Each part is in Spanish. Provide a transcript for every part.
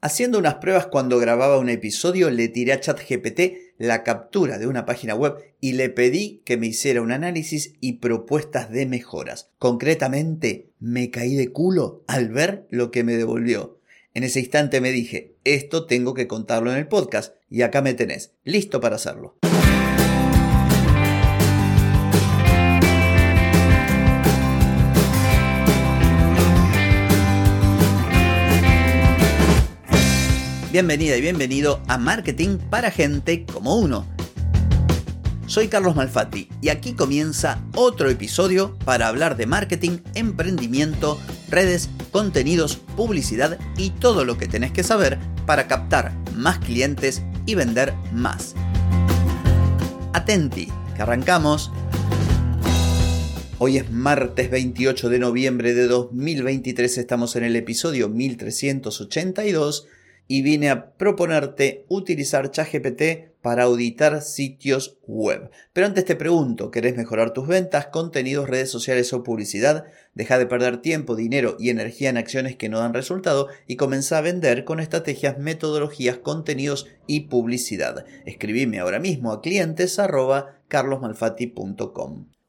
Haciendo unas pruebas cuando grababa un episodio, le tiré a ChatGPT la captura de una página web y le pedí que me hiciera un análisis y propuestas de mejoras. Concretamente, me caí de culo al ver lo que me devolvió. En ese instante me dije, esto tengo que contarlo en el podcast y acá me tenés, listo para hacerlo. Bienvenida y bienvenido a Marketing para Gente como Uno. Soy Carlos Malfatti y aquí comienza otro episodio para hablar de marketing, emprendimiento, redes, contenidos, publicidad y todo lo que tenés que saber para captar más clientes y vender más. Atenti, que arrancamos. Hoy es martes 28 de noviembre de 2023, estamos en el episodio 1382 y vine a proponerte utilizar ChatGPT para auditar sitios web. Pero antes te pregunto, ¿querés mejorar tus ventas, contenidos, redes sociales o publicidad? Deja de perder tiempo, dinero y energía en acciones que no dan resultado y comienza a vender con estrategias, metodologías, contenidos y publicidad. Escribime ahora mismo a clientes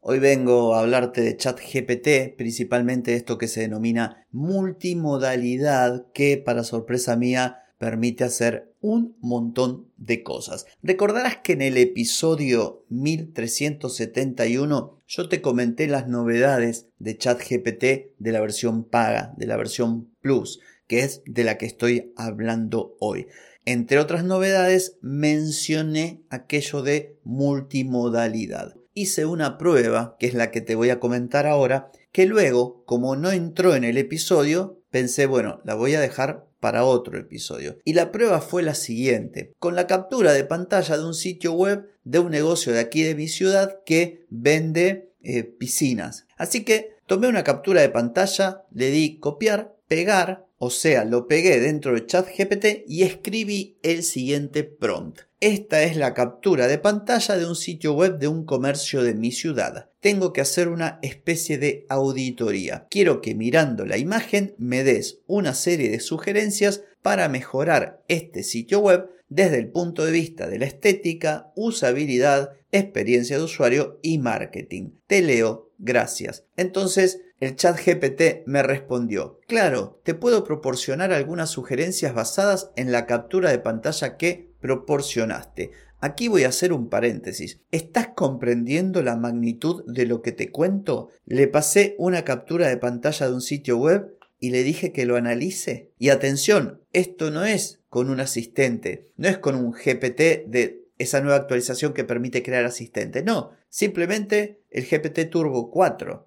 Hoy vengo a hablarte de ChatGPT, principalmente esto que se denomina multimodalidad, que para sorpresa mía permite hacer un montón de cosas. Recordarás que en el episodio 1371 yo te comenté las novedades de ChatGPT de la versión paga, de la versión Plus, que es de la que estoy hablando hoy. Entre otras novedades mencioné aquello de multimodalidad. Hice una prueba, que es la que te voy a comentar ahora, que luego, como no entró en el episodio, pensé, bueno, la voy a dejar para otro episodio. Y la prueba fue la siguiente, con la captura de pantalla de un sitio web de un negocio de aquí de mi ciudad que vende eh, piscinas. Así que tomé una captura de pantalla, le di copiar, pegar, o sea, lo pegué dentro de ChatGPT y escribí el siguiente prompt. Esta es la captura de pantalla de un sitio web de un comercio de mi ciudad. Tengo que hacer una especie de auditoría. Quiero que mirando la imagen me des una serie de sugerencias para mejorar este sitio web desde el punto de vista de la estética, usabilidad, experiencia de usuario y marketing. Te leo, gracias. Entonces, el chat GPT me respondió, claro, te puedo proporcionar algunas sugerencias basadas en la captura de pantalla que proporcionaste. Aquí voy a hacer un paréntesis. ¿Estás comprendiendo la magnitud de lo que te cuento? Le pasé una captura de pantalla de un sitio web y le dije que lo analice. Y atención, esto no es con un asistente, no es con un GPT de esa nueva actualización que permite crear asistentes. No, simplemente el GPT Turbo 4.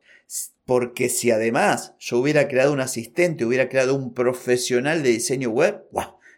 Porque si además yo hubiera creado un asistente, hubiera creado un profesional de diseño web,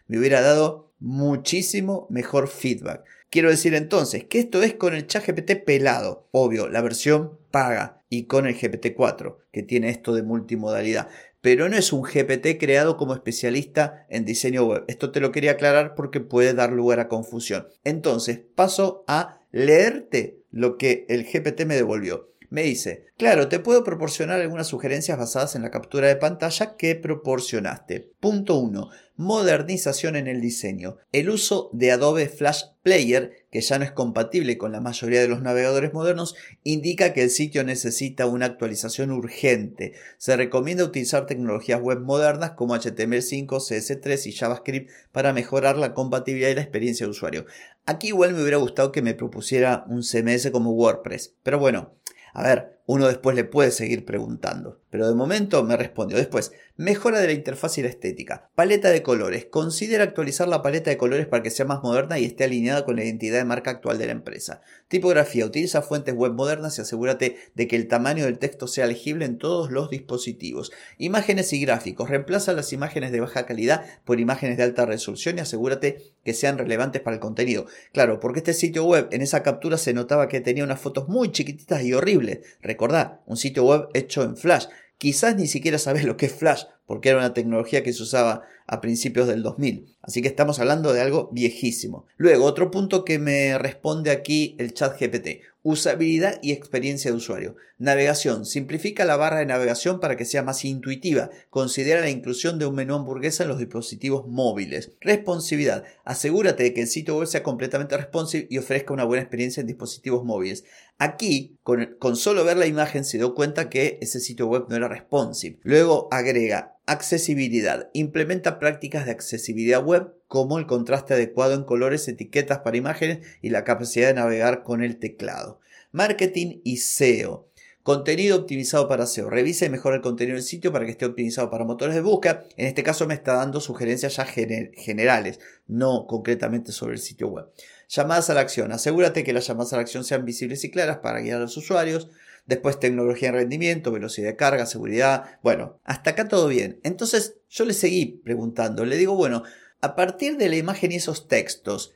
me hubiera dado muchísimo mejor feedback. Quiero decir entonces que esto es con el chat GPT pelado, obvio, la versión paga y con el GPT-4 que tiene esto de multimodalidad. Pero no es un GPT creado como especialista en diseño web. Esto te lo quería aclarar porque puede dar lugar a confusión. Entonces paso a leerte lo que el GPT me devolvió. Me dice, claro, te puedo proporcionar algunas sugerencias basadas en la captura de pantalla que proporcionaste. Punto 1 modernización en el diseño. El uso de Adobe Flash Player, que ya no es compatible con la mayoría de los navegadores modernos, indica que el sitio necesita una actualización urgente. Se recomienda utilizar tecnologías web modernas como HTML5, CS3 y JavaScript para mejorar la compatibilidad y la experiencia de usuario. Aquí igual me hubiera gustado que me propusiera un CMS como WordPress, pero bueno, a ver, uno después le puede seguir preguntando. Pero de momento me respondió. Después, mejora de la interfaz y la estética. Paleta de colores. Considera actualizar la paleta de colores para que sea más moderna y esté alineada con la identidad de marca actual de la empresa. Tipografía. Utiliza fuentes web modernas y asegúrate de que el tamaño del texto sea legible en todos los dispositivos. Imágenes y gráficos. Reemplaza las imágenes de baja calidad por imágenes de alta resolución y asegúrate que sean relevantes para el contenido. Claro, porque este sitio web en esa captura se notaba que tenía unas fotos muy chiquititas y horribles. Recordá, un sitio web hecho en Flash. Quizás ni siquiera sabes lo que es Flash, porque era una tecnología que se usaba a principios del 2000. Así que estamos hablando de algo viejísimo. Luego, otro punto que me responde aquí el chat GPT. Usabilidad y experiencia de usuario. Navegación. Simplifica la barra de navegación para que sea más intuitiva. Considera la inclusión de un menú hamburguesa en los dispositivos móviles. Responsividad. Asegúrate de que el sitio web sea completamente responsive y ofrezca una buena experiencia en dispositivos móviles. Aquí, con, solo ver la imagen, se dio cuenta que ese sitio web no era responsive. Luego agrega accesibilidad. Implementa prácticas de accesibilidad web como el contraste adecuado en colores, etiquetas para imágenes y la capacidad de navegar con el teclado. Marketing y SEO. Contenido optimizado para SEO. Revisa y mejora el contenido del sitio para que esté optimizado para motores de búsqueda. En este caso me está dando sugerencias ya generales, no concretamente sobre el sitio web. Llamadas a la acción. Asegúrate que las llamadas a la acción sean visibles y claras para guiar a los usuarios. Después tecnología de rendimiento, velocidad de carga, seguridad. Bueno, hasta acá todo bien. Entonces yo le seguí preguntando. Le digo, bueno, a partir de la imagen y esos textos,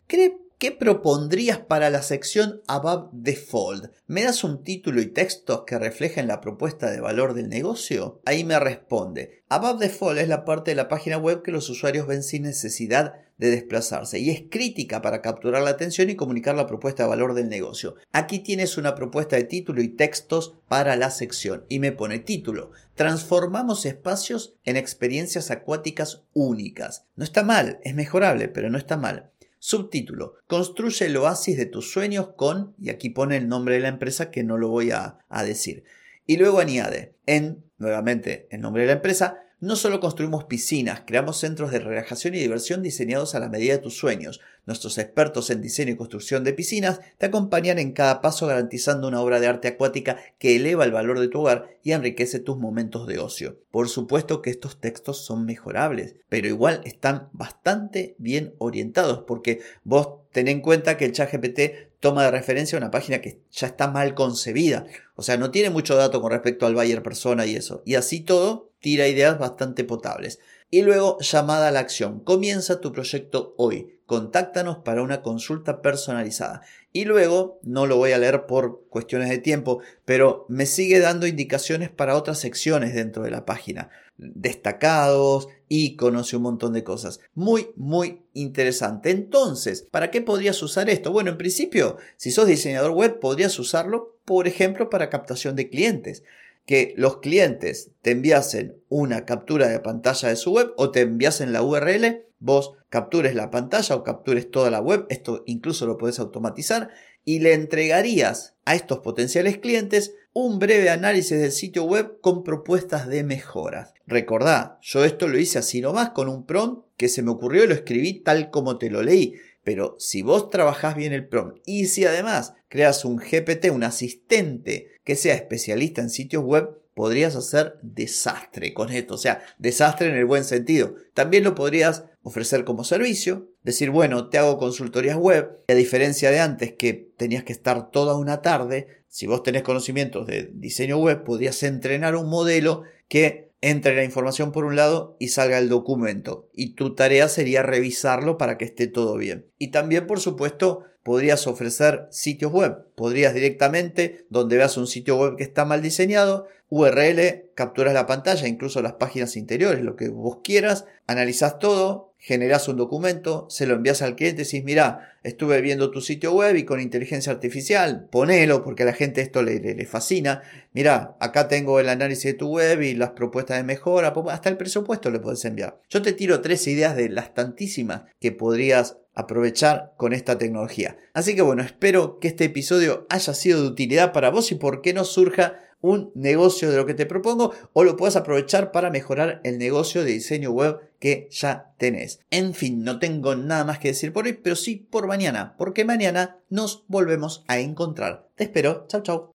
¿qué, propondrías para la sección Above Default? ¿Me das un título y textos que reflejen la propuesta de valor del negocio? Ahí me responde, Above Default es la parte de la página web que los usuarios ven sin necesidad de desplazarse y es crítica para capturar la atención y comunicar la propuesta de valor del negocio. Aquí tienes una propuesta de título y textos para la sección y me pone título. Transformamos espacios en experiencias acuáticas únicas. No está mal, es mejorable, pero no está mal. Subtítulo. Construye el oasis de tus sueños con, y aquí pone el nombre de la empresa que no lo voy a, a decir. Y luego añade, en, nuevamente, el nombre de la empresa, no solo construimos piscinas, creamos centros de relajación y diversión diseñados a la medida de tus sueños. Nuestros expertos en diseño y construcción de piscinas te acompañan en cada paso garantizando una obra de arte acuática que eleva el valor de tu hogar y enriquece tus momentos de ocio. Por supuesto que estos textos son mejorables, pero igual están bastante bien orientados porque vos ten en cuenta que el chat GPT toma de referencia una página que ya está mal concebida. O sea, no tiene mucho dato con respecto al buyer persona y eso. Y así todo, tira ideas bastante potables. Y luego llamada a la acción. Comienza tu proyecto hoy. Contáctanos para una consulta personalizada. Y luego, no lo voy a leer por cuestiones de tiempo, pero me sigue dando indicaciones para otras secciones dentro de la página. Destacados, iconos y un montón de cosas. Muy, muy interesante. Entonces, ¿para qué podrías usar esto? Bueno, en principio, si sos diseñador web, podrías usarlo, por ejemplo, para captación de clientes que los clientes te enviasen una captura de pantalla de su web o te enviasen la URL, vos captures la pantalla o captures toda la web, esto incluso lo puedes automatizar, y le entregarías a estos potenciales clientes un breve análisis del sitio web con propuestas de mejoras. Recordá, yo esto lo hice así nomás con un prompt que se me ocurrió y lo escribí tal como te lo leí. Pero si vos trabajás bien el prompt y si además creas un GPT, un asistente que sea especialista en sitios web, podrías hacer desastre con esto. O sea, desastre en el buen sentido. También lo podrías ofrecer como servicio. Decir, bueno, te hago consultorías web. Y a diferencia de antes que tenías que estar toda una tarde, si vos tenés conocimientos de diseño web, podrías entrenar un modelo que entre la información por un lado y salga el documento. Y tu tarea sería revisarlo para que esté todo bien. Y también, por supuesto, podrías ofrecer sitios web. Podrías directamente, donde veas un sitio web que está mal diseñado, URL, capturas la pantalla, incluso las páginas interiores, lo que vos quieras, analizas todo, generas un documento, se lo envías al cliente y decís, mira, estuve viendo tu sitio web y con inteligencia artificial, ponelo porque a la gente esto le, le, fascina. Mira, acá tengo el análisis de tu web y las propuestas de mejora, hasta el presupuesto le puedes enviar. Yo te tiro tres ideas de las tantísimas que podrías aprovechar con esta tecnología. Así que bueno, espero que este episodio haya sido de utilidad para vos y por qué no surja un negocio de lo que te propongo o lo puedas aprovechar para mejorar el negocio de diseño web que ya tenés. En fin, no tengo nada más que decir por hoy, pero sí por mañana, porque mañana nos volvemos a encontrar. Te espero. Chao, chao.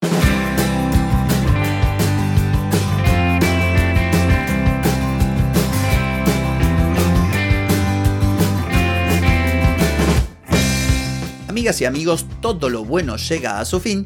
Amigas y amigos, todo lo bueno llega a su fin